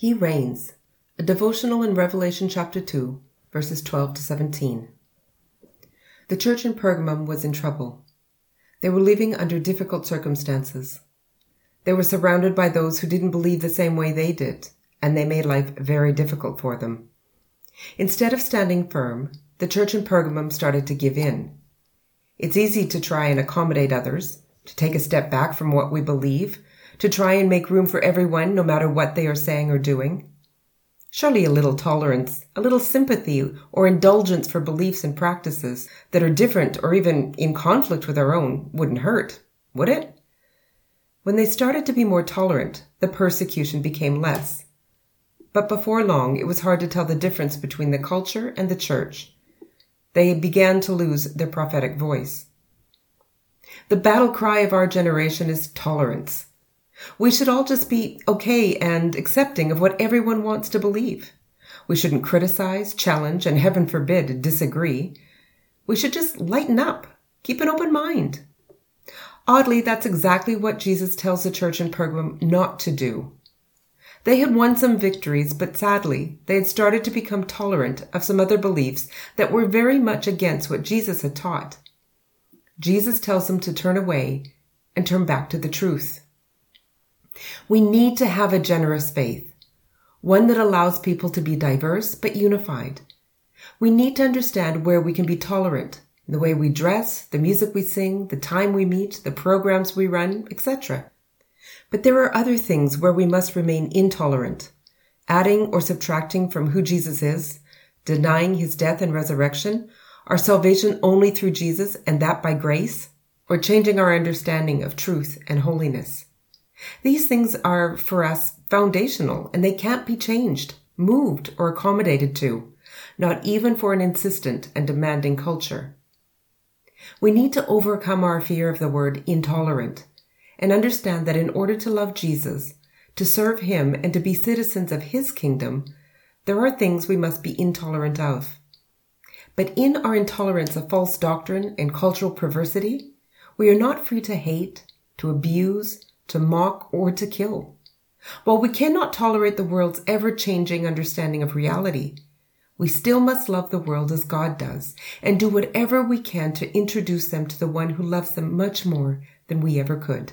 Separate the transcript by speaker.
Speaker 1: He reigns. A devotional in Revelation chapter 2, verses 12 to 17. The church in Pergamum was in trouble. They were living under difficult circumstances. They were surrounded by those who didn't believe the same way they did, and they made life very difficult for them. Instead of standing firm, the church in Pergamum started to give in. It's easy to try and accommodate others, to take a step back from what we believe, to try and make room for everyone no matter what they are saying or doing. Surely a little tolerance, a little sympathy or indulgence for beliefs and practices that are different or even in conflict with our own wouldn't hurt, would it? When they started to be more tolerant, the persecution became less. But before long, it was hard to tell the difference between the culture and the church. They began to lose their prophetic voice. The battle cry of our generation is tolerance. We should all just be okay and accepting of what everyone wants to believe. We shouldn't criticize, challenge, and heaven forbid, disagree. We should just lighten up, keep an open mind. Oddly, that's exactly what Jesus tells the church in Pergamum not to do. They had won some victories, but sadly, they had started to become tolerant of some other beliefs that were very much against what Jesus had taught. Jesus tells them to turn away and turn back to the truth. We need to have a generous faith, one that allows people to be diverse but unified. We need to understand where we can be tolerant the way we dress, the music we sing, the time we meet, the programs we run, etc. But there are other things where we must remain intolerant, adding or subtracting from who Jesus is, denying his death and resurrection, our salvation only through Jesus and that by grace, or changing our understanding of truth and holiness. These things are for us foundational and they can't be changed, moved, or accommodated to, not even for an insistent and demanding culture. We need to overcome our fear of the word intolerant and understand that in order to love Jesus, to serve him, and to be citizens of his kingdom, there are things we must be intolerant of. But in our intolerance of false doctrine and cultural perversity, we are not free to hate, to abuse, to mock, or to kill. While we cannot tolerate the world's ever changing understanding of reality, we still must love the world as God does and do whatever we can to introduce them to the one who loves them much more than we ever could.